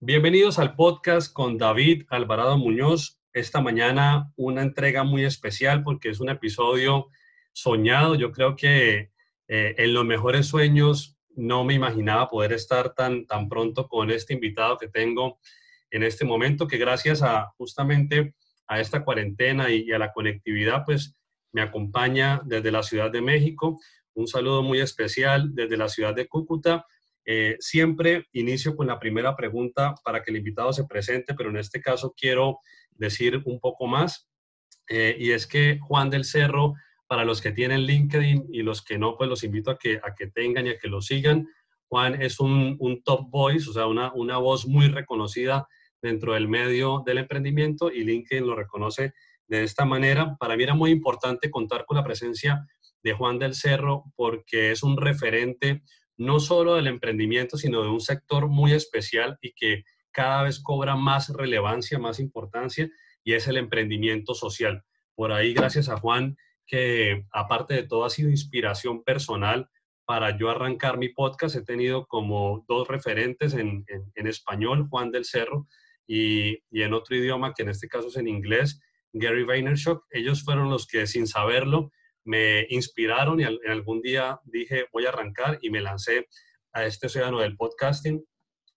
Bienvenidos al podcast con David Alvarado Muñoz. Esta mañana una entrega muy especial porque es un episodio soñado. Yo creo que eh, en los mejores sueños no me imaginaba poder estar tan, tan pronto con este invitado que tengo en este momento, que gracias a justamente a esta cuarentena y, y a la conectividad, pues me acompaña desde la Ciudad de México. Un saludo muy especial desde la ciudad de Cúcuta eh, siempre inicio con la primera pregunta para que el invitado se presente, pero en este caso quiero decir un poco más. Eh, y es que Juan del Cerro, para los que tienen LinkedIn y los que no, pues los invito a que, a que tengan y a que lo sigan. Juan es un, top voice, o sea, una, una voz muy reconocida dentro del medio del emprendimiento y LinkedIn lo reconoce de esta manera. Para mí era muy importante contar con la presencia de Juan del Cerro porque es un referente no solo del emprendimiento, sino de un sector muy especial y que cada vez cobra más relevancia, más importancia, y es el emprendimiento social. Por ahí, gracias a Juan, que aparte de todo ha sido inspiración personal para yo arrancar mi podcast. He tenido como dos referentes en, español, Juan del Cerro, y, y, en otro idioma, que en este caso es en inglés, Gary Vaynerchuk. Ellos fueron los que, sin saberlo, me inspiraron y algún día dije, voy a arrancar y me lancé a este océano del podcasting.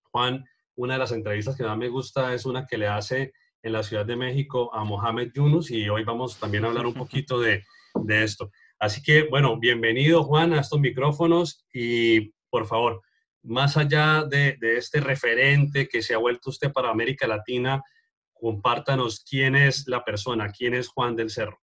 Juan, una de las entrevistas que más me gusta es una que le hace en la Ciudad de México a Mohamed Yunus y hoy vamos también a hablar un poquito de, de esto. Así que, bueno, bienvenido Juan a estos micrófonos y por favor, más allá de, de, este referente que se ha vuelto usted para América Latina, compártanos quién es la persona, quién es Juan del Cerro.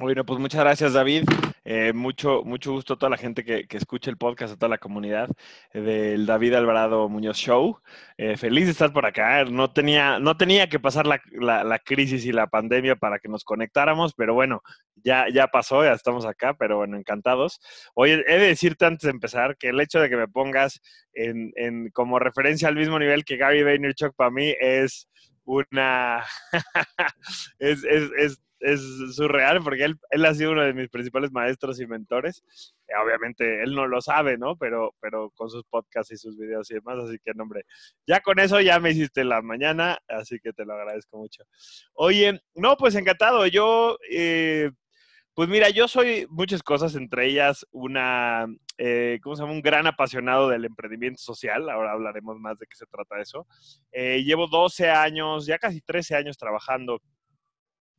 Bueno, pues muchas gracias, David. Eh, mucho, mucho gusto a toda la gente que, que, escucha el podcast, a toda la comunidad eh, del David Alvarado Muñoz Show. Eh, feliz de estar por acá. No tenía, no tenía que pasar la, la, crisis y la pandemia para que nos conectáramos, pero bueno, ya, ya pasó, ya estamos acá, pero bueno, encantados. Oye, he de decirte antes de empezar que el hecho de que me pongas en, en como referencia al mismo nivel que Gary Vaynerchuk para mí es una... es, es, es surreal porque él, él, ha sido uno de mis principales maestros y mentores. Eh, obviamente él no lo sabe, ¿no? Pero, pero con sus podcasts y sus videos y demás, así que, hombre, ya con eso ya me hiciste la mañana, así que te lo agradezco mucho. Oye, no, pues encantado. Yo, eh, pues mira, yo soy muchas cosas, entre ellas una, eh, ¿cómo se llama? Un gran apasionado del emprendimiento social. Ahora hablaremos más de qué se trata eso. llevo 12 años, ya casi 13 años trabajando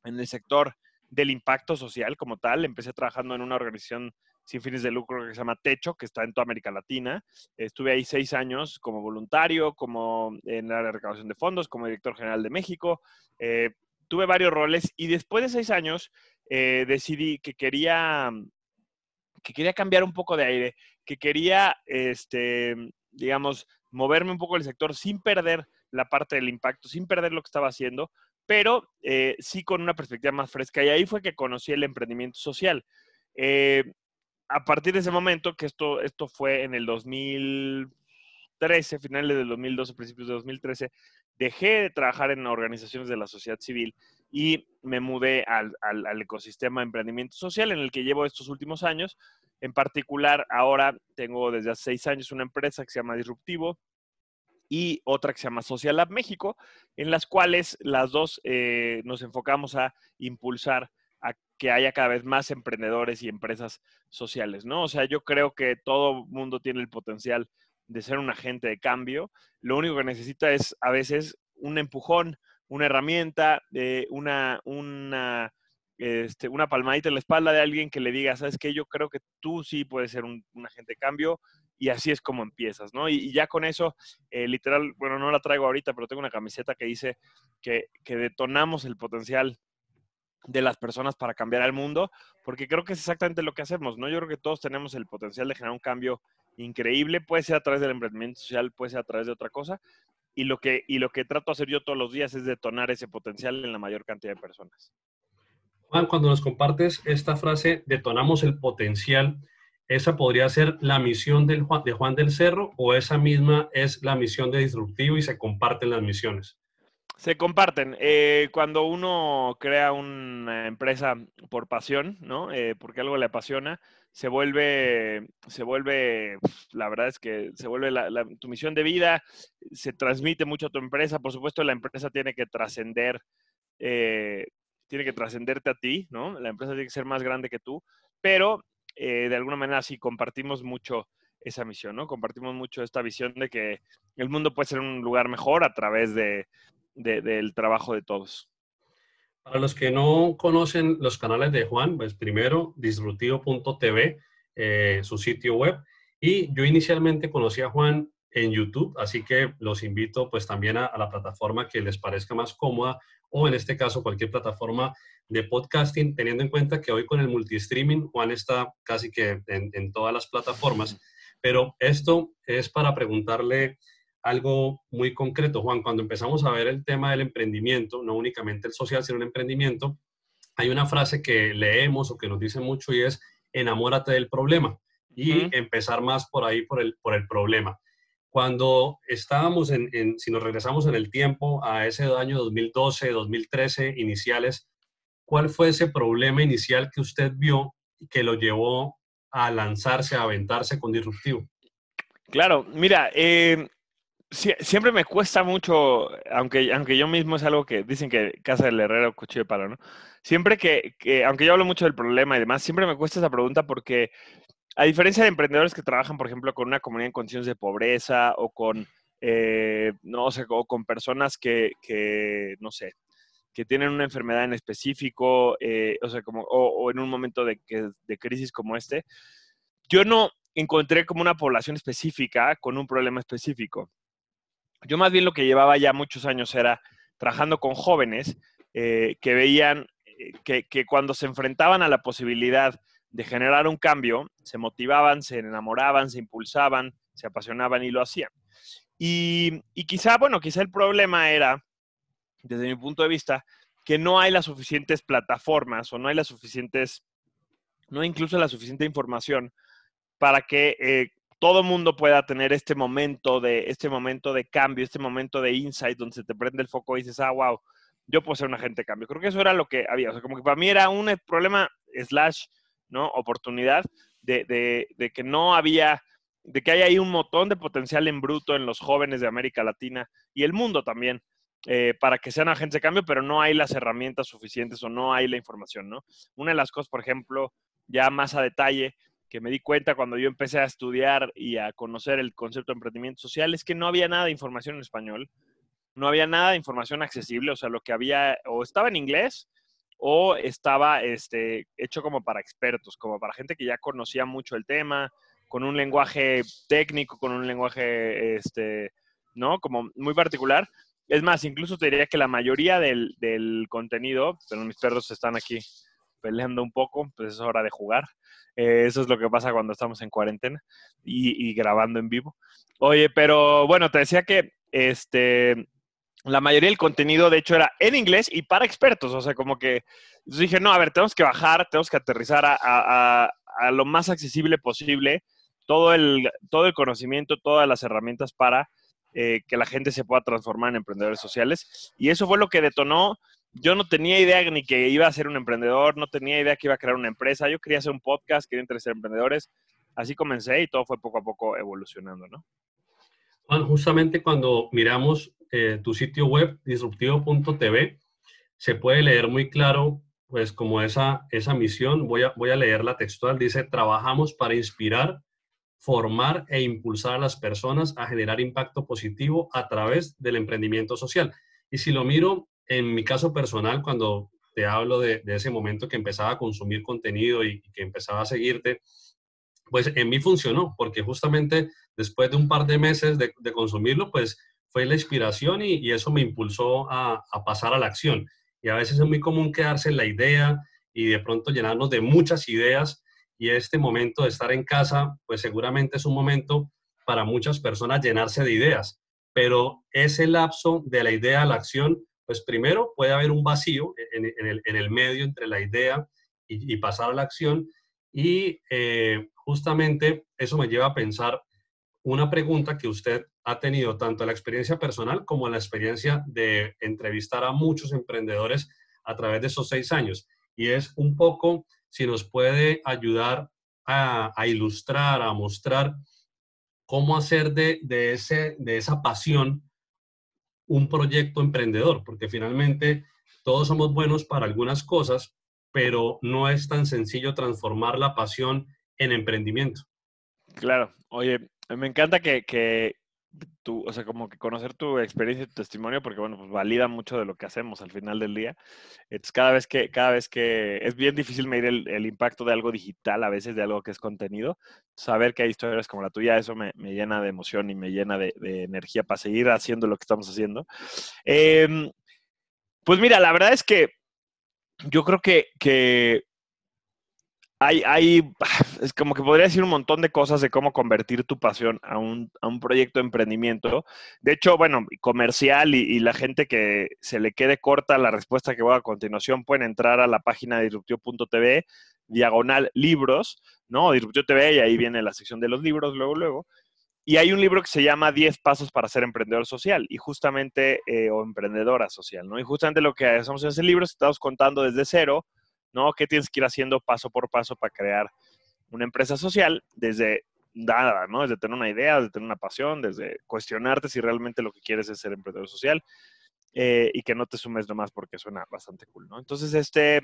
en el sector del impacto social como tal. Empecé trabajando en una organización sin fines de lucro que se llama Techo, que está en toda América Latina. Estuve ahí seis años como voluntario, como en la recaudación de fondos, como director general de México. Eh, tuve varios roles y después de seis años eh, decidí que quería, que quería cambiar un poco de aire, que quería, este, digamos, moverme un poco el sector sin perder la parte del impacto, sin perder lo que estaba haciendo, pero eh, sí con una perspectiva más fresca. Y ahí fue que conocí el emprendimiento social. Eh, a partir de ese momento, que esto, esto fue en el 2013, finales del 2012, principios de 2013, dejé de trabajar en organizaciones de la sociedad civil y me mudé al, al, ecosistema de emprendimiento social en el que llevo estos últimos años. En particular, ahora tengo desde hace seis años una empresa que se llama Disruptivo, y otra que se llama Social Lab México, en las cuales las dos eh, nos enfocamos a impulsar a que haya cada vez más emprendedores y empresas sociales, ¿no? O sea, yo creo que todo mundo tiene el potencial de ser un agente de cambio. Lo único que necesita es a veces un empujón, una herramienta, eh, una, una, este, una palmadita en la espalda de alguien que le diga, sabes que yo creo que tú sí puedes ser un, un agente de cambio, y así es como empiezas, ¿no? Y, ya con eso, eh, literal, bueno, no la traigo ahorita, pero tengo una camiseta que dice que, detonamos el potencial de las personas para cambiar al mundo, porque creo que es exactamente lo que hacemos, ¿no? Yo creo que todos tenemos el potencial de generar un cambio increíble, puede ser a través del emprendimiento social, puede ser a través de otra cosa, y lo que, y lo que trato de hacer yo todos los días es detonar ese potencial en la mayor cantidad de personas. Juan, cuando nos compartes esta frase, detonamos el potencial, ¿Esa podría ser la misión del de Juan del Cerro o esa misma es la misión de Disruptivo y se comparten las misiones? Se comparten. Eh, cuando uno crea una empresa por pasión, ¿no? Eh, porque algo le apasiona, se vuelve, se vuelve, la verdad es que se vuelve tu misión de vida. se transmite mucho a tu empresa. Por supuesto, la empresa tiene que trascender, eh, tiene que trascenderte a ti, ¿no? La empresa tiene que ser más grande que tú, pero de alguna manera sí compartimos mucho esa misión, ¿no? Compartimos mucho esta visión de que el mundo puede ser un lugar mejor a través de, del trabajo de todos. Para los que no conocen los canales de Juan, pues primero disruptivo.tv, eh, su sitio web. Y yo inicialmente conocí a Juan en YouTube, así que los invito pues también a, la plataforma que les parezca más cómoda o en este caso cualquier plataforma de podcasting, teniendo en cuenta que hoy con el multistreaming Juan está casi que en, en todas las plataformas. Pero esto es para preguntarle algo muy concreto, Juan. Cuando empezamos a ver el tema del emprendimiento, no únicamente el social, sino el emprendimiento, hay una frase que leemos o que nos dice mucho y es enamórate del problema y empezar más por ahí, por el, por el problema. Cuando estábamos en, si nos regresamos en el tiempo a ese año 2012, 2013 iniciales, ¿cuál fue ese problema inicial que usted vio y que lo llevó a lanzarse, a aventarse con Disruptivo? Claro, mira, eh, siempre me cuesta mucho, aunque, aunque yo mismo es algo que dicen que casa del herrero, cuchillo de palo, ¿no? Siempre que, aunque yo hablo mucho del problema y demás, siempre me cuesta esa pregunta porque a diferencia de emprendedores que trabajan, por ejemplo, con una comunidad en condiciones de pobreza o con, eh, no sé, o con personas que, no sé, que tienen una enfermedad en específico, eh, o sea, como, o, en un momento de, de crisis como este, yo no encontré como una población específica con un problema específico. Yo más bien lo que llevaba ya muchos años era trabajando con jóvenes eh, que veían eh, que, cuando se enfrentaban a la posibilidad de generar un cambio, se motivaban, se enamoraban, se impulsaban, se apasionaban y lo hacían. Y, y quizá, bueno, quizá el problema era, desde mi punto de vista, que no hay las suficientes plataformas o no hay las suficientes, no incluso la suficiente información para que eh, todo mundo pueda tener este momento de, este momento de cambio, este momento de insight donde se te prende el foco y dices, ah, wow, yo puedo ser un agente cambio. Creo que eso era lo que había. O sea, como que para mí era un problema slash, ¿no? Oportunidad de, de, que no había, de que hay ahí un montón de potencial en bruto en los jóvenes de América Latina y el mundo también. Eh, para que sean agentes de cambio, pero no hay las herramientas suficientes o no hay la información, ¿no? Una de las cosas, por ejemplo, ya más a detalle, que me di cuenta cuando yo empecé a estudiar y a conocer el concepto de emprendimiento social es que no había nada de información en español, no había nada de información accesible, o sea, lo que había o estaba en inglés o estaba este, hecho como para expertos, como para gente que ya conocía mucho el tema, con un lenguaje técnico, con un lenguaje, este, ¿no? Como muy particular. Es más, incluso te diría que la mayoría del, del contenido, pero mis perros están aquí peleando un poco, pues es hora de jugar. Eh, eso es lo que pasa cuando estamos en cuarentena y, grabando en vivo. Oye, pero bueno, te decía que este, la mayoría del contenido, de hecho, era en inglés y para expertos. O sea, como que dije, no, a ver, tenemos que bajar, tenemos que aterrizar a, lo más accesible posible todo el, todo el conocimiento, todas las herramientas para eh, que la gente se pueda transformar en emprendedores sociales. Y eso fue lo que detonó yo no tenía idea ni que iba a ser un emprendedor, no tenía idea que iba a crear una empresa. Yo quería hacer un podcast, quería entrevistar emprendedores. Así comencé y todo fue poco a poco evolucionando, ¿no? Juan, justamente cuando miramos eh, tu sitio web, disruptivo.tv, se puede leer muy claro, pues como esa, esa misión, voy a, voy a leer la textual, dice, trabajamos para inspirar, formar e impulsar a las personas a generar impacto positivo a través del emprendimiento social. Y si lo miro en mi caso personal, cuando te hablo de, ese momento que empezaba a consumir contenido y, que empezaba a seguirte, pues en mí funcionó, porque justamente después de un par de meses de, consumirlo, pues fue la inspiración y, eso me impulsó a, pasar a la acción. Y a veces es muy común quedarse en la idea y de pronto llenarnos de muchas ideas y este momento de estar en casa, pues seguramente es un momento para muchas personas llenarse de ideas, pero ese lapso de la idea a la acción pues primero puede haber un vacío en, el, medio entre la idea y, pasar a la acción y eh, justamente eso me lleva a pensar una pregunta que usted ha tenido tanto la experiencia personal como la experiencia de entrevistar a muchos emprendedores a través de esos seis años. Y es un poco si nos puede ayudar a, a ilustrar, a mostrar cómo hacer de, de, ese, de esa pasión un proyecto emprendedor, porque finalmente todos somos buenos para algunas cosas, pero no es tan sencillo transformar la pasión en emprendimiento. Claro, oye, me encanta que, que tu, o sea, como que conocer tu experiencia y tu testimonio, porque bueno, pues valida mucho de lo que hacemos al final del día. Entonces, cada vez que, cada vez que es bien difícil medir el, impacto de algo digital, a veces de algo que es contenido, saber que hay historias como la tuya, eso me, llena de emoción y me llena de, energía para seguir haciendo lo que estamos haciendo. Em, pues mira, la verdad es que yo creo que, que hay, hay, es como que podría decir un montón de cosas de cómo convertir tu pasión a un, a un proyecto de emprendimiento. De hecho, bueno, comercial y, la gente que se le quede corta la respuesta que voy a continuación pueden entrar a la página disruptivo.tv, diagonal libros, ¿no? Disruptivo TV y ahí viene la sección de los libros, luego, luego. Y hay un libro que se llama 10 pasos para ser emprendedor social y justamente, eh, o emprendedora social, ¿no? Y justamente lo que hacemos en ese libro es estamos contando desde cero ¿no? ¿Qué tienes que ir haciendo paso por paso para crear una empresa social desde nada, ¿no? Desde tener una idea, desde tener una pasión, desde cuestionarte si realmente lo que quieres es ser emprendedor social eh, y que no te sumes nomás porque suena bastante cool, ¿no? Entonces, este,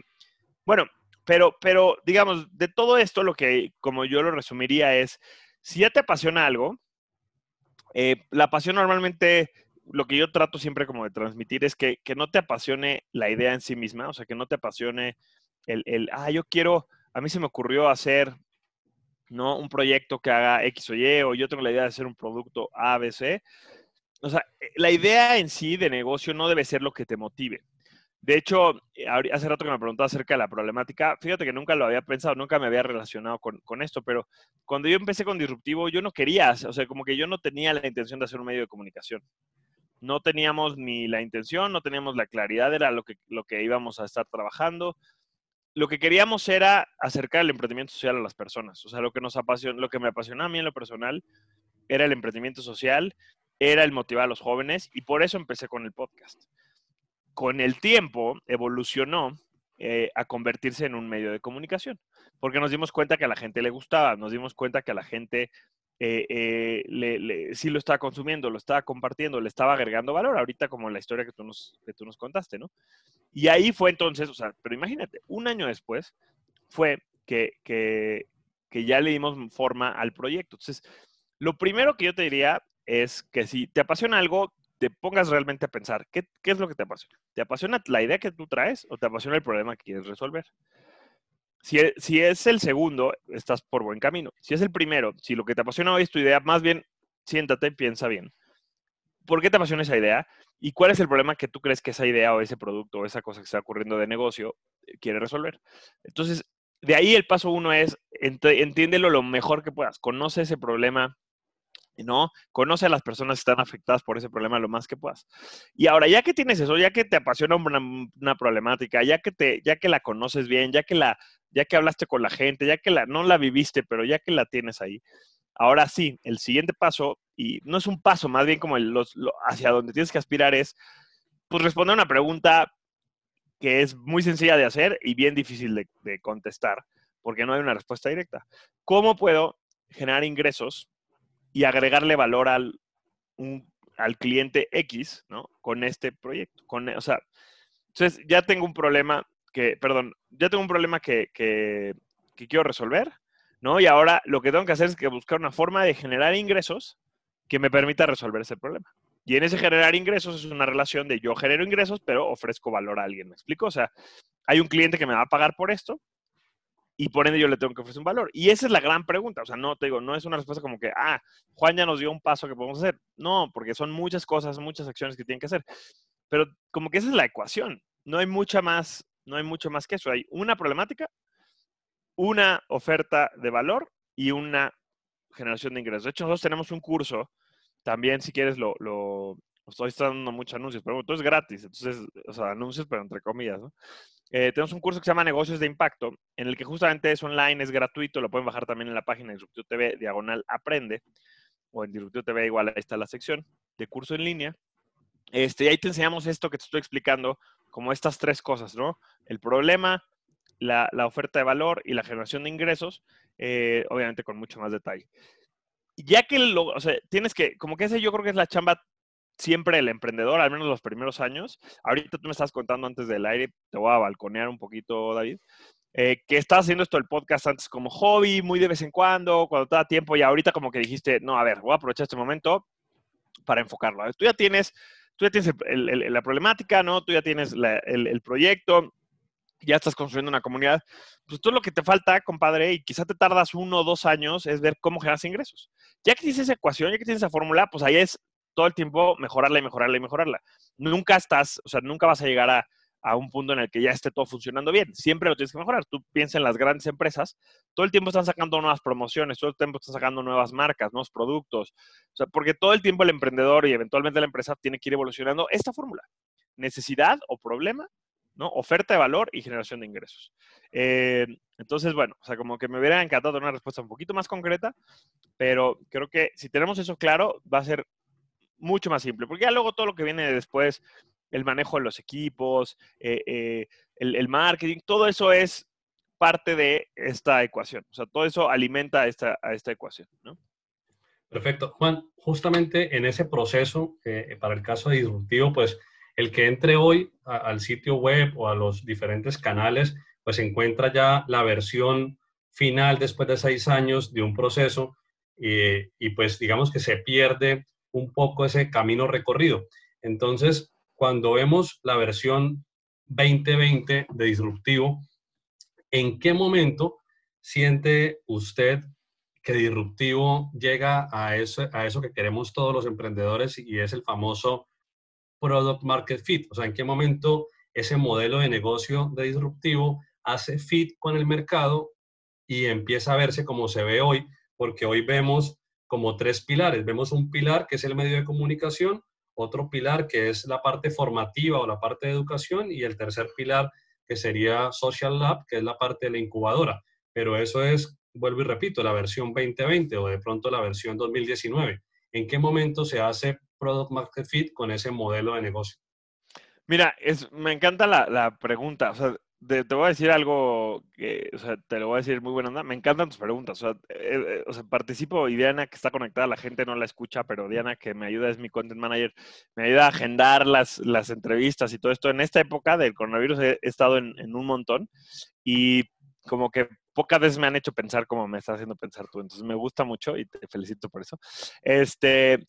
bueno, pero, pero digamos, de todo esto lo que, como yo lo resumiría es, si ya te apasiona algo, eh, la pasión normalmente lo que yo trato siempre como de transmitir es que, que, no te apasione la idea en sí misma, o sea, que no te apasione el, ah, yo quiero, a mí se me ocurrió hacer, ¿no? Un proyecto que haga X o Y, o yo tengo la idea de hacer un producto A, B, C. O sea, eh, la idea en sí de negocio no debe ser lo que te motive. De hecho, eh, hace rato que me preguntaba acerca de la problemática, fíjate que nunca lo había pensado, nunca me había relacionado con, con, esto, pero cuando yo empecé con Disruptivo, yo no quería, o sea, como que yo no tenía la intención de hacer un medio de comunicación. No teníamos ni la intención, no teníamos la claridad, era lo que, lo que íbamos a estar trabajando lo que queríamos era acercar el emprendimiento social a las personas. O sea, lo que, nos apasiona, lo que me apasionaba a mí en lo personal era el emprendimiento social, era el motivar a los jóvenes y por eso empecé con el podcast. Con el tiempo evolucionó eh, a convertirse en un medio de comunicación, porque nos dimos cuenta que a la gente le gustaba, nos dimos cuenta que a la gente eh, eh, le, sí lo estaba consumiendo, lo estaba compartiendo, le estaba agregando valor, ahorita como la historia que tú nos, que tú nos contaste, ¿no? Y ahí fue entonces, o sea, pero imagínate, un año después fue que, que, que ya le dimos forma al proyecto. Entonces, lo primero que yo te diría es que si te apasiona algo, te pongas realmente a pensar, ¿qué, ¿qué, es lo que te apasiona? ¿Te apasiona la idea que tú traes o te apasiona el problema que quieres resolver? Si, e, si es el segundo, estás por buen camino. Si es el primero, si lo que te apasiona hoy es tu idea, más bien siéntate y piensa bien. ¿Por qué te apasiona esa idea? ¿Y cuál es el problema que tú crees que esa idea o ese producto o esa cosa que está ocurriendo de negocio eh, quiere resolver? Entonces, de ahí el paso uno es, entiéndelo lo mejor que puedas, conoce ese problema, ¿no? Conoce a las personas que están afectadas por ese problema lo más que puedas. Y ahora, ya que tienes eso, ya que te apasiona una, problemática, ya que, te, ya que la conoces bien, ya que, la, ya que hablaste con la gente, ya que la, no la viviste, pero ya que la tienes ahí, ahora sí, el siguiente paso y no es un paso, más bien como los, hacia donde tienes que aspirar es, pues responder una pregunta que es muy sencilla de hacer y bien difícil de, contestar, porque no hay una respuesta directa. ¿Cómo puedo generar ingresos y agregarle valor al, al cliente X, ¿no? Con este proyecto. Con, o sea, entonces ya tengo un problema que, perdón, ya tengo un problema que, que, que quiero resolver, ¿no? Y ahora lo que tengo que hacer es que buscar una forma de generar ingresos que me permita resolver ese problema. Y en ese generar ingresos es una relación de yo genero ingresos, pero ofrezco valor a alguien. ¿Me explico? O sea, hay un cliente que me va a pagar por esto y por ende yo le tengo que ofrecer un valor. Y esa es la gran pregunta. O sea, no te digo, no es una respuesta como que, ah, Juan ya nos dio un paso que podemos hacer. No, porque son muchas cosas, muchas acciones que tienen que hacer. Pero como que esa es la ecuación. No hay mucha más, no hay mucho más que eso. Hay una problemática, una oferta de valor y una generación de ingresos. De hecho, nosotros tenemos un curso, también si quieres lo, estoy dando muchos anuncios, pero todo es gratis, entonces, o sea, anuncios, pero entre comillas, ¿no? Eh, tenemos un curso que se llama Negocios de Impacto, en el que justamente es online, es gratuito, lo pueden bajar también en la página de Disruptivo TV, diagonal aprende, o en Disruptivo TV igual ahí está la sección de curso en línea. Este, y ahí te enseñamos esto que te estoy explicando, como estas tres cosas, ¿no? El problema, la, oferta de valor y la generación de ingresos, eh, obviamente con mucho más detalle. ya que lo, o sea, tienes que, como que ese yo creo que es la chamba siempre el emprendedor, al menos los primeros años. Ahorita tú me estás contando antes del aire, te voy a balconear un poquito, David, eh, que estás haciendo esto el podcast antes como hobby, muy de vez en cuando, cuando te da tiempo, y ahorita como que dijiste, no, a ver, voy a aprovechar este momento para enfocarlo. tú ya tienes, tú ya tienes la problemática, ¿no? Tú ya tienes el, proyecto, ya estás construyendo una comunidad, pues todo lo que te falta, compadre, y quizá te tardas uno o dos años, es ver cómo generas ingresos. Ya que tienes esa ecuación, ya que tienes esa fórmula, pues ahí es todo el tiempo mejorarla y mejorarla y mejorarla. Nunca estás, o sea, nunca vas a llegar a, un punto en el que ya esté todo funcionando bien. Siempre lo tienes que mejorar. Tú piensas en las grandes empresas, todo el tiempo están sacando nuevas promociones, todo el tiempo están sacando nuevas marcas, nuevos productos. O sea, porque todo el tiempo el emprendedor y eventualmente la empresa tiene que ir evolucionando esta fórmula. Necesidad o problema, ¿no? Oferta de valor y generación de ingresos. Eh, entonces, bueno, o sea, como que me hubiera encantado una respuesta un poquito más concreta, pero creo que si tenemos eso claro, va a ser mucho más simple, porque ya luego todo lo que viene después, el manejo de los equipos, eh, eh, el, marketing, todo eso es parte de esta ecuación. O sea, todo eso alimenta a esta, esta ecuación. Perfecto. Juan, justamente en ese proceso, eh, para el caso de disruptivo, pues el que entre hoy al sitio web o a los diferentes canales, pues encuentra ya la versión final después de seis años de un proceso y pues digamos que se pierde un poco ese camino recorrido. Entonces, cuando vemos la versión 2020 de disruptivo, ¿en qué momento siente usted que disruptivo llega a eso, a eso que queremos todos los emprendedores y es el famoso product market fit? O sea, ¿en qué momento ese modelo de negocio de disruptivo hace fit con el mercado y empieza a verse como se ve hoy? Porque hoy vemos como tres pilares. Vemos un pilar que es el medio de comunicación, otro pilar que es la parte formativa o la parte de educación y el tercer pilar que sería Social Lab, que es la parte de la incubadora. Pero eso es, vuelvo y repito, la versión 2020 o de pronto la versión 2019. ¿En qué momento se hace Product Market Fit con ese modelo de negocio? Mira, es, me encanta la, la pregunta. O sea, te, voy a decir algo que, o sea, te lo voy a decir muy buena onda. Me encantan tus preguntas. O sea, eh, eh, participo y Diana, que está conectada, la gente no la escucha, pero Diana, que me ayuda, es mi content manager, me ayuda a agendar las, las entrevistas y todo esto. En esta época del coronavirus he, estado en, en, un montón y como que pocas veces me han hecho pensar como me estás haciendo pensar tú. Entonces me gusta mucho y te felicito por eso. Este,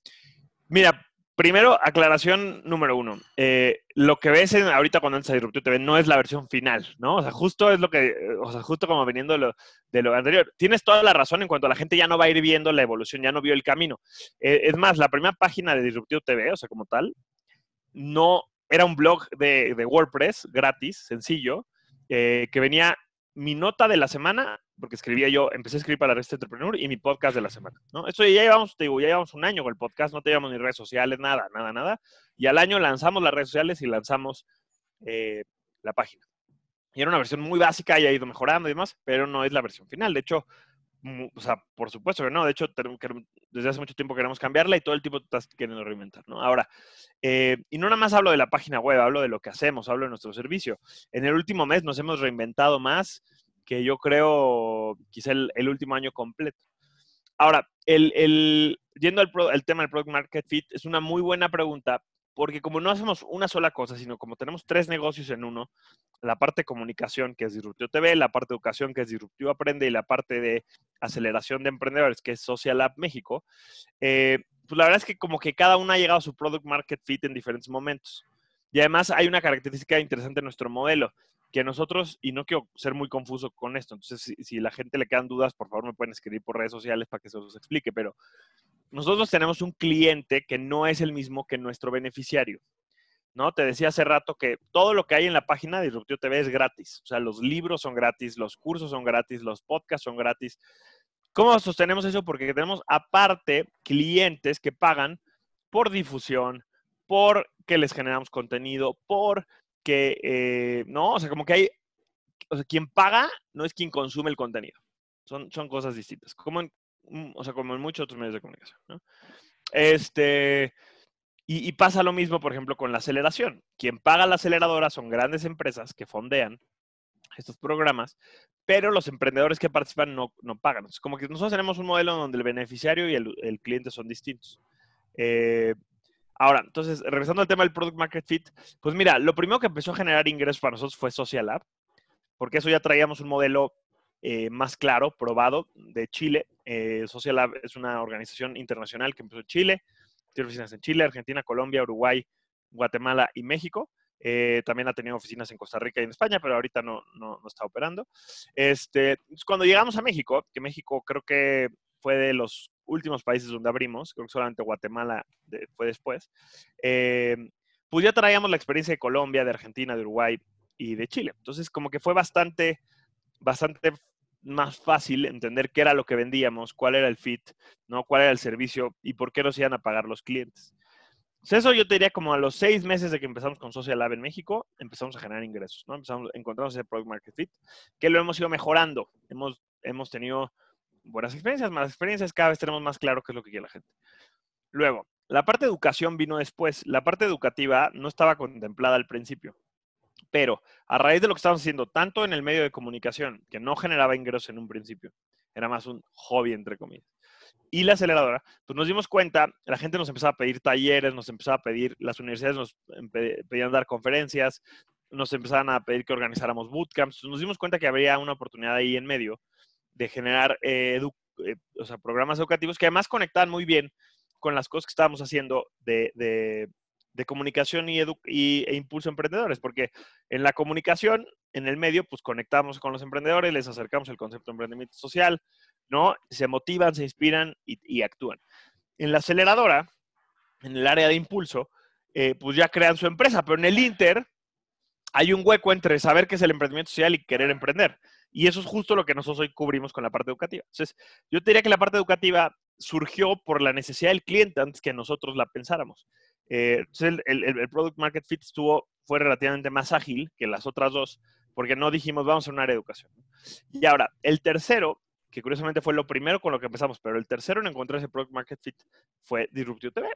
mira, Primero, aclaración número uno. Eh, lo que ves ahorita cuando entras a Disruptivo TV no es la versión final, ¿no? O sea, justo es lo que, o sea, justo como viniendo de lo, de lo anterior. Tienes toda la razón en cuanto a la gente ya no va a ir viendo la evolución, ya no vio el camino. Eh, es más, la primera página de Disruptivo TV, o sea, como tal, no era un blog de, WordPress gratis, sencillo, eh, que venía mi nota de la semana, porque escribía yo, empecé a escribir para este Entrepreneur y mi podcast de la semana, ¿no? Esto ya llevamos, te digo, ya llevamos un año con el podcast, no teníamos ni redes sociales, nada, nada, nada. Y al año lanzamos las redes sociales y lanzamos eh, la página. Y era una versión muy básica y ha ido mejorando y demás, pero no es la versión final. De hecho, o sea, por supuesto que no. De hecho, desde hace mucho tiempo queremos cambiarla y todo el tiempo estás queriendo reinventar, ¿no? Ahora, eh, y no nada más hablo de la página web, hablo de lo que hacemos, hablo de nuestro servicio. En el último mes nos hemos reinventado más que yo creo quizá el, último año completo. Ahora, el, yendo al, el tema del Product Market Fit, es una muy buena pregunta porque como no hacemos una sola cosa, sino como tenemos tres negocios en uno, la parte de comunicación, que es Disruptivo TV, la parte de educación, que es Disruptivo Aprende, y la parte de aceleración de emprendedores, que es Social Lab México, eh, pues la verdad es que como que cada uno ha llegado a su product market fit en diferentes momentos. Y además hay una característica interesante en nuestro modelo, que nosotros, y no quiero ser muy confuso con esto, entonces si, si la gente le quedan dudas, por favor me pueden escribir por redes sociales para que se los explique, pero nosotros tenemos un cliente que no es el mismo que nuestro beneficiario. ¿no? Te decía hace rato que todo lo que hay en la página de Disruptivo TV es gratis. O sea, los libros son gratis, los cursos son gratis, los podcasts son gratis. ¿Cómo sostenemos eso? Porque tenemos aparte clientes que pagan por difusión, por que les generamos contenido, por que, eh, ¿no? O sea, como que hay, o sea, quien paga no es quien consume el contenido. Son, son cosas distintas. Como en, Mm, o sea, como en muchos otros medios de comunicación. ¿no? Este, y, pasa lo mismo, por ejemplo, con la aceleración. Quien paga la aceleradora son grandes empresas que fondean, estos programas, pero los emprendedores que participan no, no pagan. Entonces, como que nosotros tenemos un modelo donde el beneficiario y el, el cliente son distintos. Eh, ahora, entonces, regresando al tema del Product Market Fit, pues mira, lo primero que empezó a generar ingresos para nosotros fue Social Lab, porque eso ya traíamos un modelo eh, más claro, probado, de Chile. Eh, Social Lab es una organización internacional que empezó en Chile, tiene oficinas en Chile, Argentina, Colombia, Uruguay, Guatemala y México. Eh, también ha tenido oficinas en Costa Rica y en España, pero ahorita no, no, está operando. Este, cuando llegamos a México, que México creo que fue de los últimos países donde abrimos, creo que solamente Guatemala fue después, eh, pues ya traíamos la experiencia de Colombia, de Argentina, de Uruguay y de Chile. Entonces, como que fue bastante, bastante más fácil entender qué era lo que vendíamos, cuál era el fit, ¿no? cuál era el servicio y por qué nos iban a pagar los clientes. eso yo te diría como a los seis meses de que empezamos con Social Lab en México, empezamos a generar ingresos, ¿no? Empezamos, encontramos ese Product Market Fit, que lo hemos ido mejorando. Hemos, hemos tenido buenas experiencias, malas experiencias, cada vez tenemos más claro qué es lo que quiere la gente. Luego, la parte de educación vino después. La parte educativa no estaba contemplada al principio. Pero a raíz de lo que estábamos haciendo, tanto en el medio de comunicación, que no generaba ingresos en un principio, era más un hobby, entre comillas, y la aceleradora, pues nos dimos cuenta, la gente nos empezaba a pedir talleres, nos empezaba a pedir, las universidades nos pedían dar conferencias, nos empezaban a pedir que organizáramos bootcamps, nos dimos cuenta que habría una oportunidad ahí en medio de generar eh, eh, programas educativos que además conectaban muy bien con las cosas que estábamos haciendo de, comunicación y, e impulso a emprendedores, porque en la comunicación, en el medio, pues conectamos con los emprendedores, les acercamos el concepto de emprendimiento social, ¿no? Se motivan, se inspiran y, actúan. En la aceleradora, en el área de impulso, eh, pues ya crean su empresa, pero en el Inter hay un hueco entre saber qué es el emprendimiento social y querer emprender. Y eso es justo lo que nosotros hoy cubrimos con la parte educativa. Entonces, yo te diría que la parte educativa surgió por la necesidad del cliente antes que nosotros la pensáramos. Eh, el, Product Market Fit estuvo, fue relativamente más ágil que las otras dos, porque no dijimos vamos a una área de educación. Y ahora, el tercero, que curiosamente fue lo primero con lo que empezamos, pero el tercero en encontrar ese Product Market Fit fue Disruptivo TV.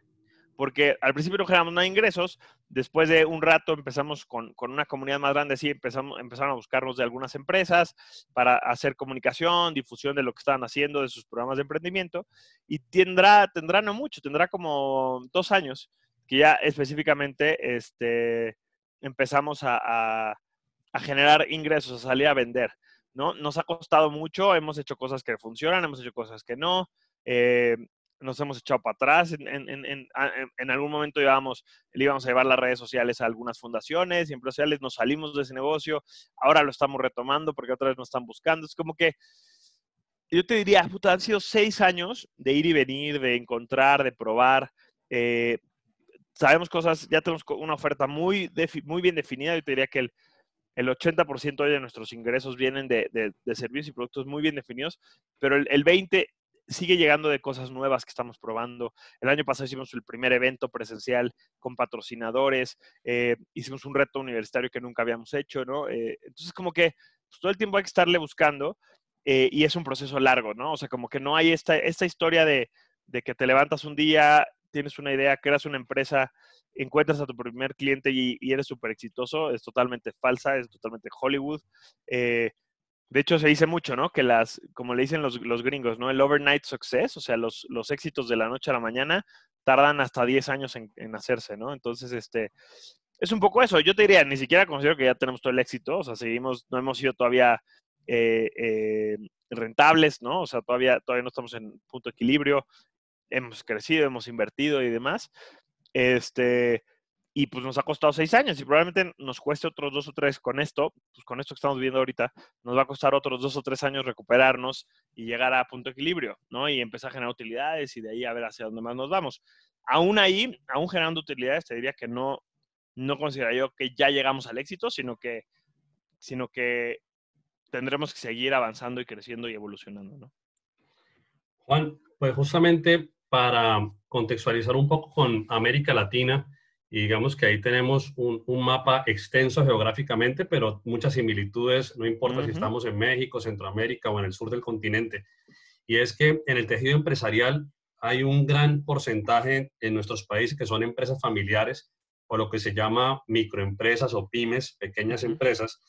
Porque al principio no generamos nada de ingresos, después de un rato empezamos con, con una comunidad más grande, sí, empezamos, empezaron a buscarnos de algunas empresas para hacer comunicación, difusión de lo que estaban haciendo, de sus programas de emprendimiento, y tendrá, tendrá no mucho, tendrá como dos años que ya específicamente este, empezamos a, generar ingresos, a salir a vender. ¿no? Nos ha costado mucho, hemos hecho cosas que funcionan, hemos hecho cosas que no, eh, nos hemos echado para atrás. En, algún momento le íbamos a llevar las redes sociales a algunas fundaciones y empresariales, nos salimos de ese negocio, ahora lo estamos retomando porque otra vez nos están buscando. Es como que yo te diría, puta, han sido seis años de ir y venir, de encontrar, de probar. Eh, sabemos cosas, ya tenemos una oferta muy, muy bien definida. Yo te diría que el, el 80% de nuestros ingresos vienen de, de, servicios y productos muy bien definidos, pero el, el 20% sigue llegando de cosas nuevas que estamos probando. El año pasado hicimos el primer evento presencial con patrocinadores, eh, hicimos un reto universitario que nunca habíamos hecho, ¿no? Eh, entonces, como que pues, todo el tiempo hay que estarle buscando eh, y es un proceso largo, ¿no? O sea, como que no hay esta, esta historia de, de que te levantas un día, tienes una idea, creas una empresa, encuentras a tu primer cliente y, eres súper exitoso, es totalmente falsa, es totalmente Hollywood. De hecho, se dice mucho, ¿no? Que las, como le dicen los, los gringos, ¿no? El overnight success, o sea, los, los, éxitos de la noche a la mañana, tardan hasta 10 años en, en, hacerse, ¿no? Entonces, este, es un poco eso. Yo te diría, ni siquiera considero que ya tenemos todo el éxito, o sea, seguimos, no hemos sido todavía eh, eh, rentables, ¿no? O sea, todavía, todavía no estamos en punto de equilibrio hemos crecido, hemos invertido y demás. Este, y pues nos ha costado seis años y probablemente nos cueste otros dos o tres con esto, pues con esto que estamos viendo ahorita, nos va a costar otros dos o tres años recuperarnos y llegar a punto de equilibrio, ¿no? Y empezar a generar utilidades y de ahí a ver hacia dónde más nos vamos. Aún ahí, aún generando utilidades, te diría que no, no considero yo que ya llegamos al éxito, sino que, sino que tendremos que seguir avanzando y creciendo y evolucionando, ¿no? Juan, pues justamente para contextualizar un poco con América Latina, y digamos que ahí tenemos un, mapa extenso geográficamente, pero muchas similitudes, no importa si estamos en México, Centroamérica o en el sur del continente. Y es que en el tejido empresarial hay un gran porcentaje en nuestros países que son empresas familiares o lo que se llama microempresas o pymes, pequeñas empresas.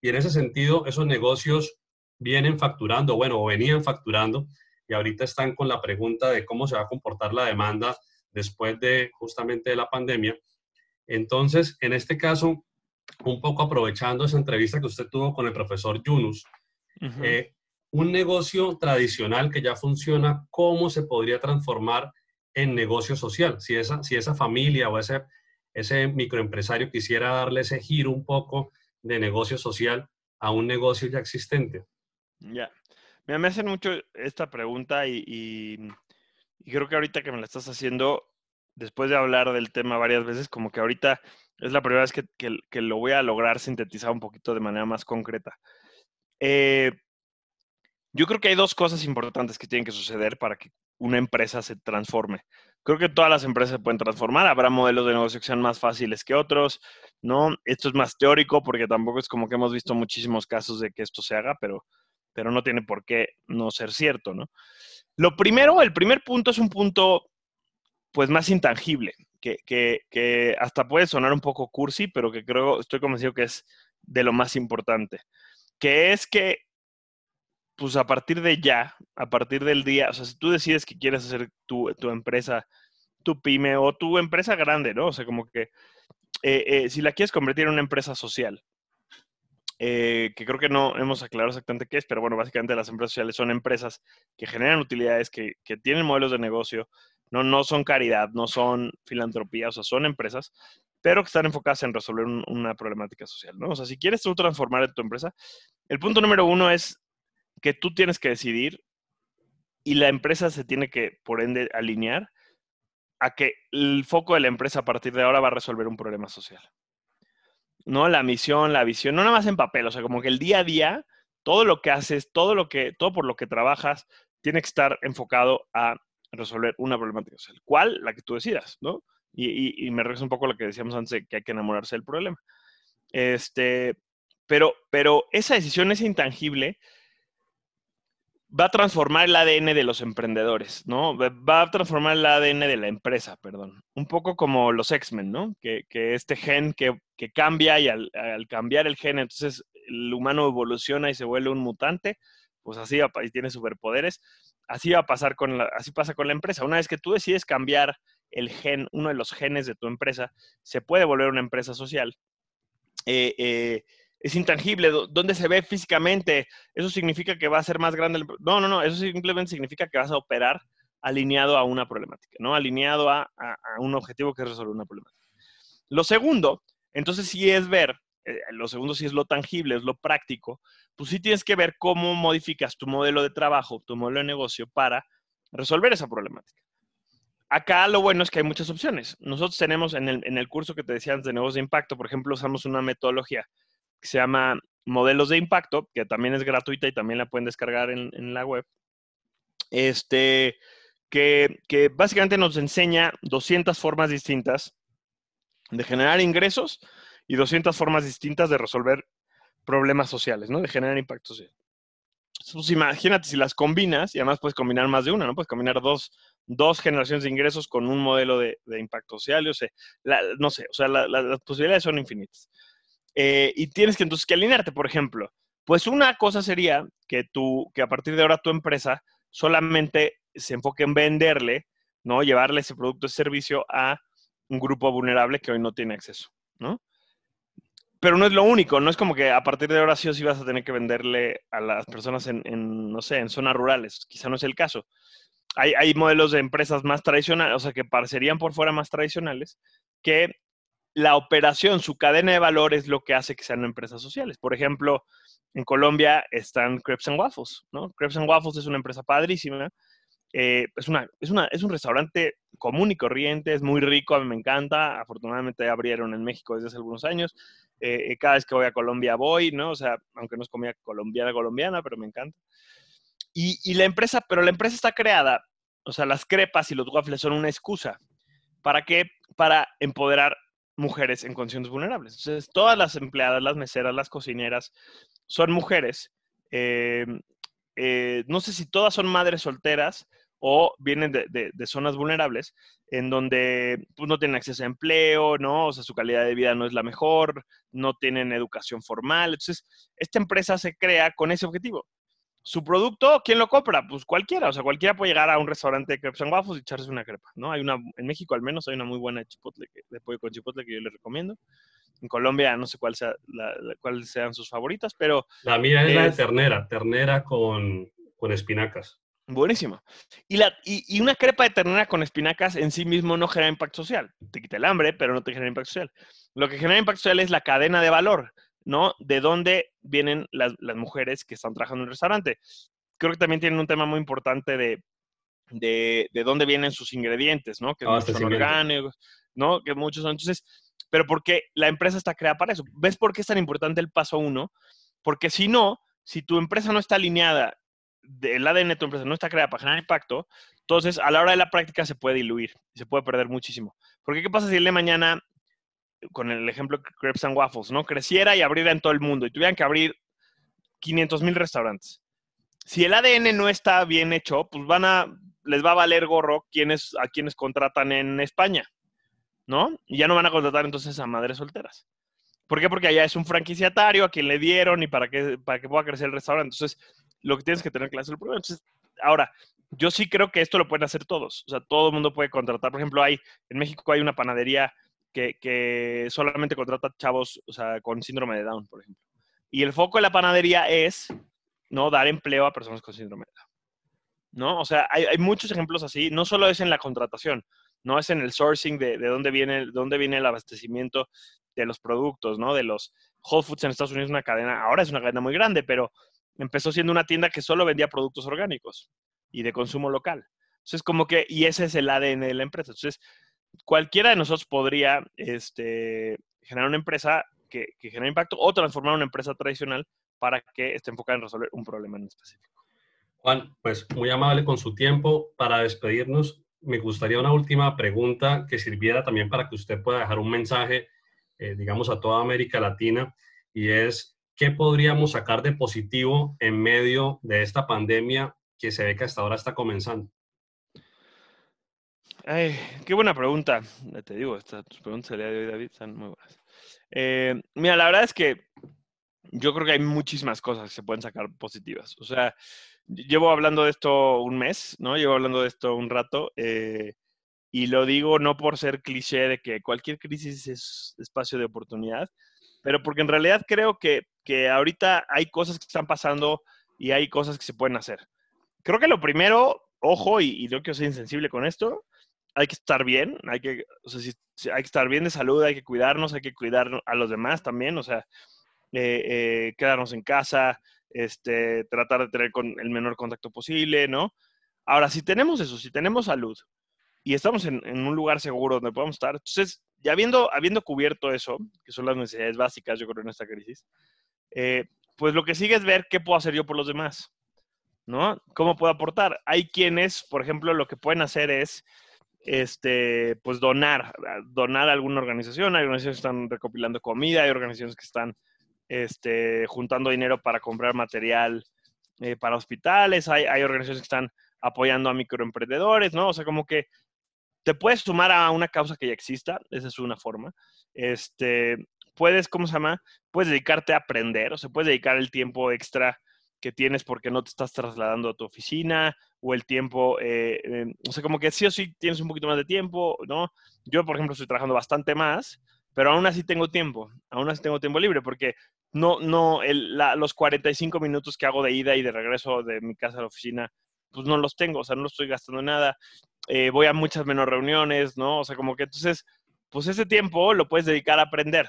Y en ese sentido, esos negocios vienen facturando, bueno, o venían facturando, y ahorita están con la pregunta de cómo se va a comportar la demanda después de justamente de la pandemia. Entonces, en este caso, un poco aprovechando esa entrevista que usted tuvo con el profesor Yunus, eh, un negocio tradicional que ya funciona, ¿cómo se podría transformar en negocio social? Si esa, si esa familia o ese, ese microempresario quisiera darle ese giro un poco de negocio social a un negocio ya existente. Ya. me hacen mucho esta pregunta y, creo que ahorita que me la estás haciendo, después de hablar del tema varias veces, como que ahorita es la primera vez que, que, lo voy a lograr sintetizar un poquito de manera más concreta. Eh, yo creo que hay dos cosas importantes que tienen que suceder para que una empresa se transforme. Creo que todas las empresas se pueden transformar, habrá modelos de negocio que sean más fáciles que otros, ¿no? Esto es más teórico porque tampoco es como que hemos visto muchísimos casos de que esto se haga, pero, pero no tiene por qué no ser cierto, ¿no? Lo primero, el primer punto es un punto pues más intangible, que, que, que hasta puede sonar un poco cursi, pero que creo, estoy convencido que es de lo más importante, que es que pues a partir de ya, a partir del día, o sea, si tú decides que quieres hacer tu, empresa, tu pyme o tu empresa grande, ¿no? O sea, como que eh, eh, si la quieres convertir en una empresa social, eh, que creo que no hemos aclarado exactamente qué es, pero bueno, básicamente las empresas sociales son empresas que generan utilidades, que, tienen modelos de negocio, no, no son caridad, no son filantropía, o sea, son empresas, pero que están enfocadas en resolver una problemática social. O sea, si quieres tú transformar tu empresa, el punto número uno es que tú tienes que decidir y la empresa se tiene que, por ende, alinear a que el foco de la empresa a partir de ahora va a resolver un problema social. No la misión, la visión, no nada más en papel, o sea, como que el día a día, todo lo que haces, todo lo que, todo por lo que trabajas, tiene que estar enfocado a resolver una problemática social. ¿Cuál? La que tú decidas, ¿no? Y, me regreso un poco a lo que decíamos antes, que hay que enamorarse del problema. Este, pero, pero esa decisión es intangible va a transformar el ADN de los emprendedores, ¿no? Va a transformar el ADN de la empresa, perdón. Un poco como los X-Men, ¿no? Que, este gen que, cambia y al, cambiar el gen, entonces el humano evoluciona y se vuelve un mutante, pues así va, y tiene superpoderes. Así va a pasar con la, así pasa con la empresa. Una vez que tú decides cambiar el gen, uno de los genes de tu empresa, se puede volver una empresa social. eh, eh es intangible, ¿dónde se ve físicamente? ¿Eso significa que va a ser más grande? El... No, no, no, eso simplemente significa que vas a operar alineado a una problemática, ¿no? Alineado a, un objetivo que es resolver una problemática. Lo segundo, entonces sí es ver, eh, lo segundo sí es lo tangible, es lo práctico, pues sí tienes que ver cómo modificas tu modelo de trabajo, tu modelo de negocio para resolver esa problemática. Acá lo bueno es que hay muchas opciones. Nosotros tenemos en el, en el curso que te decía de negocios de impacto, por ejemplo, usamos una metodología que se llama Modelos de Impacto, que también es gratuita y también la pueden descargar en, la web. Este, que, que, básicamente nos enseña 200 formas distintas de generar ingresos y 200 formas distintas de resolver problemas sociales, ¿no? De generar impacto social. Imagínate si las combinas, y además puedes combinar más de una, ¿no? Puedes combinar dos, dos generaciones de ingresos con un modelo de, impacto social, o sea, no sé, o sea, las posibilidades son infinitas. Eh, y tienes que entonces alinearte, por ejemplo. Pues una cosa sería que tú, que a partir de ahora tu empresa solamente se enfoque en venderle, ¿no? Llevarle ese producto o servicio a un grupo vulnerable que hoy no tiene acceso, ¿no? Pero no es lo único, no es como que a partir de ahora sí o sí vas a tener que venderle a las personas en, no sé, en zonas rurales. Quizá no es el caso. Hay, hay, modelos de empresas más tradicionales, o sea, que parecerían por fuera más tradicionales, que la operación, su cadena de valor es lo que hace que sean empresas sociales. Por ejemplo, en Colombia están Crepes and Waffles, ¿no? Crepes and Waffles es una empresa padrísima. Eh, es, una, es, una, es un restaurante común y corriente, es muy rico, a mí me encanta. Afortunadamente abrieron en México desde hace algunos años. Eh, eh, cada vez que voy a Colombia voy, ¿no? O sea, aunque no es comida colombiana, colombiana, pero me encanta. Y, y la empresa, pero la empresa está creada, o sea, las crepas y los waffles son una excusa. ¿Para qué? Para empoderar mujeres en condiciones vulnerables. Entonces, todas las empleadas, las meseras, las cocineras, son mujeres. Em, eh, no sé si todas son madres solteras o vienen de, zonas vulnerables en donde pues, no tienen acceso a empleo, ¿no? O sea, su calidad de vida no es la mejor, no tienen educación formal. Entonces, esta empresa se crea con ese objetivo. Su producto, ¿quién lo compra? Pues cualquiera. O sea, cualquiera puede llegar a un restaurante de crepes and waffles y echarse una crepa, ¿no? Hay una, en México al menos hay una muy buena chipotle, de pollo con chipotle que yo les recomiendo. En Colombia no sé cuál sea cuáles sean sus favoritas, pero... La mía es, la de ternera, ternera con, con espinacas. Buenísimo. Y, la, y, una crepa de ternera con espinacas en sí mismo no genera impacto social. Te quita el hambre, pero no te genera impacto social. Lo que genera impacto social es la cadena de valor, ¿no? De dónde vienen las, mujeres que están trabajando en el restaurante. Creo que también tienen un tema muy importante de, de, de dónde vienen sus ingredientes, ¿no? Que muchos son orgánicos, ¿no? Que muchos son. Entonces, pero porque la empresa está creada para eso. ¿Ves por qué es tan importante el paso uno? Porque si no, si tu empresa no está alineada el ADN de tu empresa no está creada para generar impacto, entonces a la hora de la práctica se puede diluir y se puede perder muchísimo. Porque ¿qué pasa si el de mañana, con el ejemplo de Crepes and Waffles, ¿no? creciera y abriera en todo el mundo y tuvieran que abrir 500 mil restaurantes? Si el ADN no está bien hecho, pues van a, les va a valer gorro quienes, a quienes contratan en España, ¿no? Y ya no van a contratar entonces a madres solteras. ¿Por qué? Porque allá es un franquiciatario a quien le dieron y para que, para que pueda crecer el restaurante. Entonces, lo que tienes que tener claro es el problema. Entonces, ahora, yo sí creo que esto lo pueden hacer todos. O sea, todo el mundo puede contratar. Por ejemplo, hay, en México hay una panadería que, solamente contrata chavos, o sea, con síndrome de Down, por ejemplo. Y el foco de la panadería es, ¿no? Dar empleo a personas con síndrome de Down. ¿No? O sea, hay, muchos ejemplos así. No solo es en la contratación, no es en el sourcing de, de dónde, viene, dónde viene el abastecimiento de los productos, ¿no? De los Whole Foods en Estados Unidos es una cadena, ahora es una cadena muy grande, pero empezó siendo una tienda que solo vendía productos orgánicos y de consumo local. Entonces, como que, y ese es el ADN de la empresa. Entonces, cualquiera de nosotros podría este, generar una empresa que, que genere impacto o transformar una empresa tradicional para que esté enfocada en resolver un problema en específico. Juan, pues muy amable con su tiempo. Para despedirnos, me gustaría una última pregunta que sirviera también para que usted pueda dejar un mensaje, eh, digamos, a toda América Latina, y es ¿qué podríamos sacar de positivo en medio de esta pandemia que se ve que hasta ahora está comenzando? Ay, qué buena pregunta. Te digo, estas tus preguntas de hoy, David, están muy buenas. Eh, mira, la verdad es que yo creo que hay muchísimas cosas que se pueden sacar positivas. O sea, llevo hablando de esto un mes, ¿no? Llevo hablando de esto un rato. Eh, y lo digo no por ser cliché de que cualquier crisis es espacio de oportunidad, pero porque en realidad creo que que ahorita hay cosas que están pasando y hay cosas que se pueden hacer. Creo que lo primero, ojo, y, y no quiero ser insensible con esto, hay que estar bien, hay que, o sea, hay que estar bien de salud, hay que cuidarnos, hay que cuidar a los demás también, o sea, eh, eh, quedarnos en casa, este, tratar de tener con el menor contacto posible, ¿no? Ahora, si tenemos eso, si tenemos salud y estamos en, en un lugar seguro donde podemos estar, entonces, ya habiendo, habiendo cubierto eso, que son las necesidades básicas, yo creo, en esta crisis, eh, pues lo que sigue es ver qué puedo hacer yo por los demás, ¿no? ¿Cómo puedo aportar? Hay quienes, por ejemplo, lo que pueden hacer es, este, pues donar, donar a alguna organización. Hay organizaciones que están recopilando comida, hay organizaciones que están este, juntando dinero para comprar material eh, para hospitales, hay, hay organizaciones que están apoyando a microemprendedores, ¿no? O sea, como que te puedes sumar a una causa que ya exista, esa es una forma. Este, puedes, ¿cómo se llama? Puedes dedicarte a aprender, o sea, puedes dedicar el tiempo extra que tienes porque no te estás trasladando a tu oficina o el tiempo, eh, eh, o sea, como que sí o sí tienes un poquito más de tiempo, ¿no? Yo, por ejemplo, estoy trabajando bastante más, pero aún así tengo tiempo, aún así tengo tiempo libre porque no, no, el, los 45 minutos que hago de ida y de regreso de mi casa a la oficina, pues no los tengo, o sea, no estoy gastando nada. Eh, voy a muchas menos reuniones, ¿no? O sea, como que entonces, pues ese tiempo lo puedes dedicar a aprender,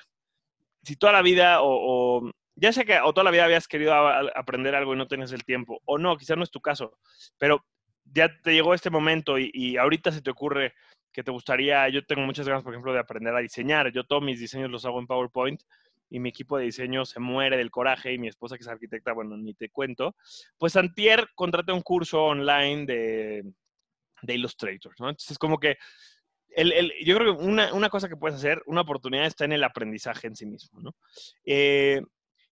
si toda la vida o, ya sé que o toda la vida habías querido aprender algo y no tenías el tiempo, o no, quizás no es tu caso, pero ya te llegó este momento y, ahorita se te ocurre que te gustaría, yo tengo muchas ganas, por ejemplo, de aprender a diseñar. Yo todos mis diseños los hago en PowerPoint y mi equipo de diseño se muere del coraje y mi esposa que es arquitecta, bueno, ni te cuento. Pues Antier contraté un curso online de, de Illustrator, ¿no? Entonces, como que yo creo que una, cosa que puedes hacer, una oportunidad está en el aprendizaje en sí mismo, ¿no? Eh,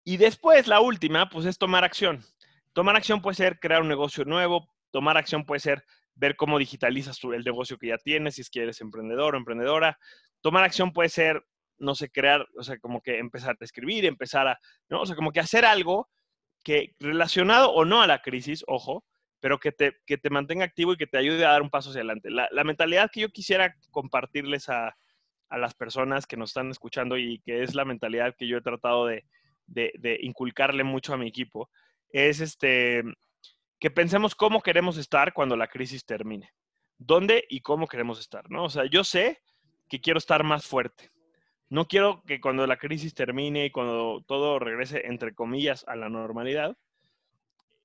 y después, la última, pues es tomar acción. Tomar acción puede ser crear un negocio nuevo, tomar acción puede ser ver cómo digitalizas el negocio que ya tienes, si es que eres emprendedor o emprendedora. Tomar acción puede ser, no sé, crear, o sea, como que empezar a escribir, empezar a, ¿no? O sea, como que hacer algo que relacionado o no a la crisis, ojo, pero que te, que te mantenga activo y que te ayude a dar un paso hacia adelante. La, la mentalidad que yo quisiera compartirles a, a, las personas que nos están escuchando y que es la mentalidad que yo he tratado de, de, de inculcarle mucho a mi equipo, es este, que pensemos cómo queremos estar cuando la crisis termine. ¿Dónde y cómo queremos estar? ¿no? O sea, yo sé que quiero estar más fuerte. No quiero que cuando la crisis termine y cuando todo regrese, entre comillas, a la normalidad,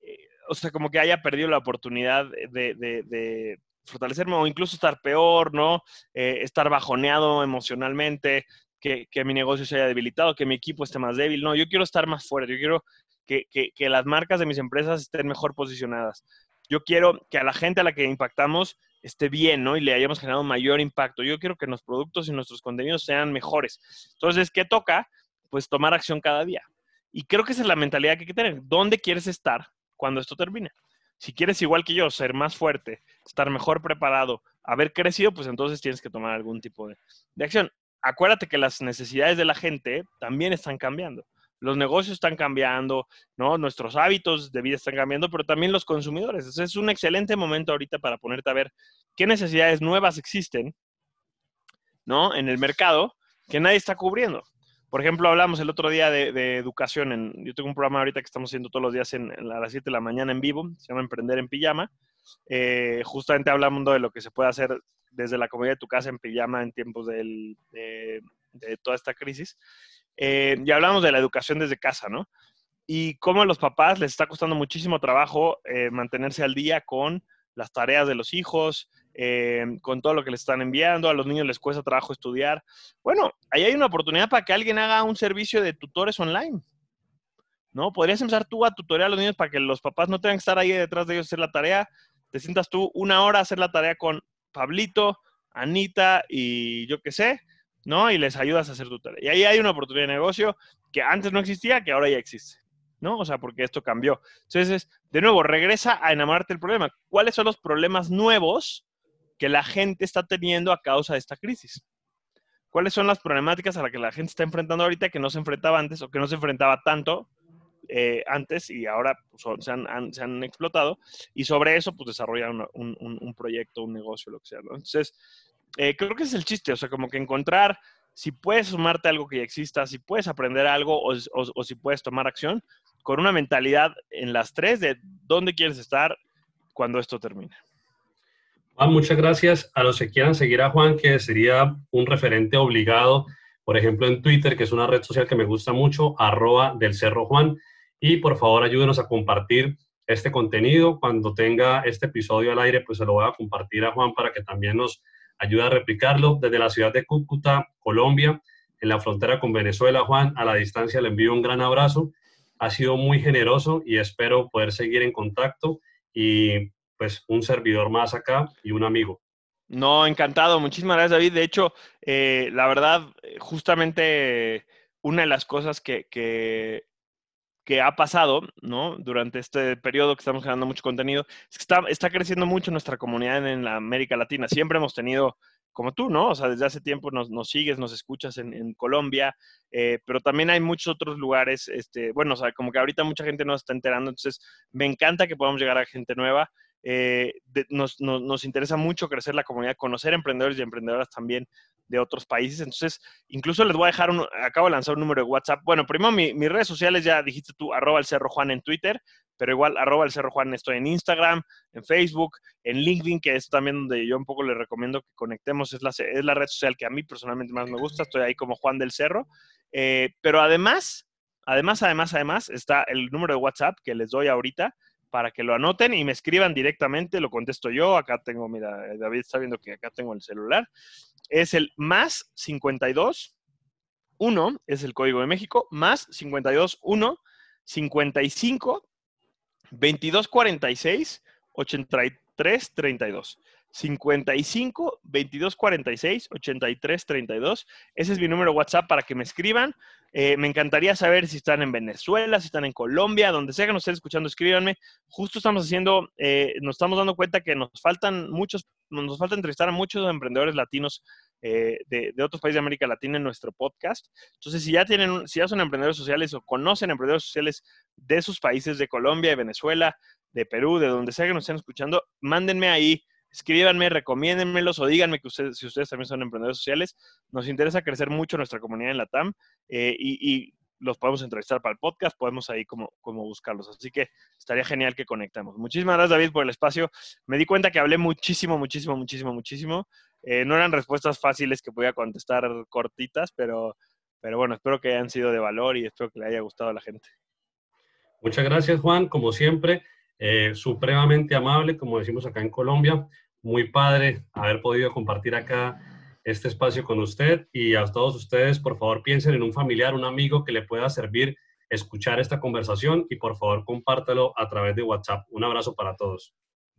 eh, o sea, como que haya perdido la oportunidad de, fortalecerme o incluso estar peor, ¿no? Eh, estar bajoneado emocionalmente, que, que, mi negocio se haya debilitado, que mi equipo esté más débil. No, yo quiero estar más fuerte, yo quiero que, que, las marcas de mis empresas estén mejor posicionadas. Yo quiero que a la gente a la que impactamos esté bien, ¿no? Y le hayamos generado mayor impacto. Yo quiero que los productos y nuestros contenidos sean mejores. Entonces, ¿qué toca? Pues tomar acción cada día. Y creo que esa es la mentalidad que hay que tener. ¿Dónde quieres estar cuando esto termine? Si quieres, igual que yo, ser más fuerte, estar mejor preparado, haber crecido, pues entonces tienes que tomar algún tipo de, de acción. Acuérdate que las necesidades de la gente también están cambiando los negocios están cambiando, ¿no? Nuestros hábitos de vida están cambiando, pero también los consumidores. Es un excelente momento ahorita para ponerte a ver qué necesidades nuevas existen, ¿no? En el mercado que nadie está cubriendo. Por ejemplo, hablamos el otro día de, educación. En, yo tengo un programa ahorita que estamos haciendo todos los días en, a las 7 de la mañana en vivo, se llama Emprender en Pijama. Eh, justamente hablamos de lo que se puede hacer desde la comodidad de tu casa en pijama en tiempos de, toda esta crisis. Eh, ya hablamos de la educación desde casa, ¿no? Y cómo a los papás les está costando muchísimo trabajo eh, mantenerse al día con las tareas de los hijos, eh, con todo lo que les están enviando, a los niños les cuesta trabajo estudiar. Bueno, ahí hay una oportunidad para que alguien haga un servicio de tutores online. ¿No? Podrías empezar tú a tutorear a los niños para que los papás no tengan que estar ahí detrás de ellos a hacer la tarea. Te sientas tú una hora a hacer la tarea con Pablito, Anita y yo qué sé, ¿no? Y les ayudas a hacer tu tarea. Y ahí hay una oportunidad de negocio que antes no existía, que ahora ya existe, ¿no? O sea, porque esto cambió. Entonces, de nuevo, regresa a enamorarte del problema. ¿Cuáles son los problemas nuevos que la gente está teniendo a causa de esta crisis? ¿Cuáles son las problemáticas a las que la gente está enfrentando ahorita que no se enfrentaba antes o que no se enfrentaba tanto eh, antes y ahora pues, se, han, explotado? Y sobre eso, pues desarrollar un, un, proyecto, un negocio, lo que sea, ¿no? Entonces, eh, creo que es el chiste, o sea, como que encontrar si puedes sumarte algo que ya exista, si puedes aprender algo o, si puedes tomar acción con una mentalidad en las tres de dónde quieres estar cuando esto termine. Juan, muchas gracias. A los que quieran seguir a Juan, que sería un referente obligado, por ejemplo, en Twitter, que es una red social que me gusta mucho, arroba del Cerro Juan. Y por favor, ayúdenos a compartir este contenido. Cuando tenga este episodio al aire, pues se lo voy a compartir a Juan para que también nos ayuda a replicarlo desde la ciudad de Cúcuta, Colombia, en la frontera con Venezuela. Juan, a la distancia le envío un gran abrazo. Ha sido muy generoso y espero poder seguir en contacto y pues un servidor más acá y un amigo. No, encantado. Muchísimas gracias, David. De hecho, eh, la verdad, justamente una de las cosas que, que que ha pasado, ¿no? Durante este periodo que estamos generando mucho contenido, es que está, está creciendo mucho nuestra comunidad en, la América Latina. Siempre hemos tenido, como tú, ¿no? O sea, desde hace tiempo nos, nos sigues, nos escuchas en, en Colombia, eh, pero también hay muchos otros lugares, este, bueno, o sea, como que ahorita mucha gente nos está enterando, entonces me encanta que podamos llegar a gente nueva. Eh, nos, nos, interesa mucho crecer la comunidad, conocer emprendedores y emprendedoras también de otros países. Entonces, incluso les voy a dejar, un, acabo de lanzar un número de WhatsApp. Bueno, primero mi, mis redes sociales ya dijiste tú, arroba el Cerro Juan en Twitter, pero igual arroba el Cerro Juan estoy en Instagram, en Facebook, en LinkedIn, que es también donde yo un poco les recomiendo que conectemos, es la, es la red social que a mí personalmente más me gusta, estoy ahí como Juan del Cerro. Eh, pero además, además, además, además, está el número de WhatsApp que les doy ahorita, para que lo anoten y me escriban directamente, lo contesto yo. Acá tengo, mira, David está viendo que acá tengo el celular. Es el más 52 1, es el código de México, más 52 1 55 22 46 83 32. 55 22 46 83 32. Ese es mi número WhatsApp para que me escriban. Eh, me encantaría saber si están en Venezuela, si están en Colombia, donde sea que nos estén escuchando, escríbanme. Justo estamos haciendo, eh, nos estamos dando cuenta que nos faltan muchos, nos falta entrevistar a muchos emprendedores latinos eh, de, de, otros países de América Latina en nuestro podcast. Entonces, si ya tienen, si ya son emprendedores sociales o conocen emprendedores sociales de sus países, de Colombia, de Venezuela, de Perú, de donde sea que nos estén escuchando, mándenme ahí escríbanme, recomiéndenmelos o díganme que ustedes, si ustedes también son emprendedores sociales. Nos interesa crecer mucho nuestra comunidad en la TAM eh, y, los podemos entrevistar para el podcast, podemos ahí como, como buscarlos. Así que estaría genial que conectemos. Muchísimas gracias, David, por el espacio. Me di cuenta que hablé muchísimo, muchísimo, muchísimo, muchísimo. Eh, no eran respuestas fáciles que podía contestar cortitas, pero, pero bueno, espero que hayan sido de valor y espero que le haya gustado a la gente. Muchas gracias, Juan. Como siempre, eh, supremamente amable, como decimos acá en Colombia. Muy padre haber podido compartir acá este espacio con usted y a todos ustedes, por favor, piensen en un familiar, un amigo que le pueda servir escuchar esta conversación y por favor compártelo a través de WhatsApp. Un abrazo para todos.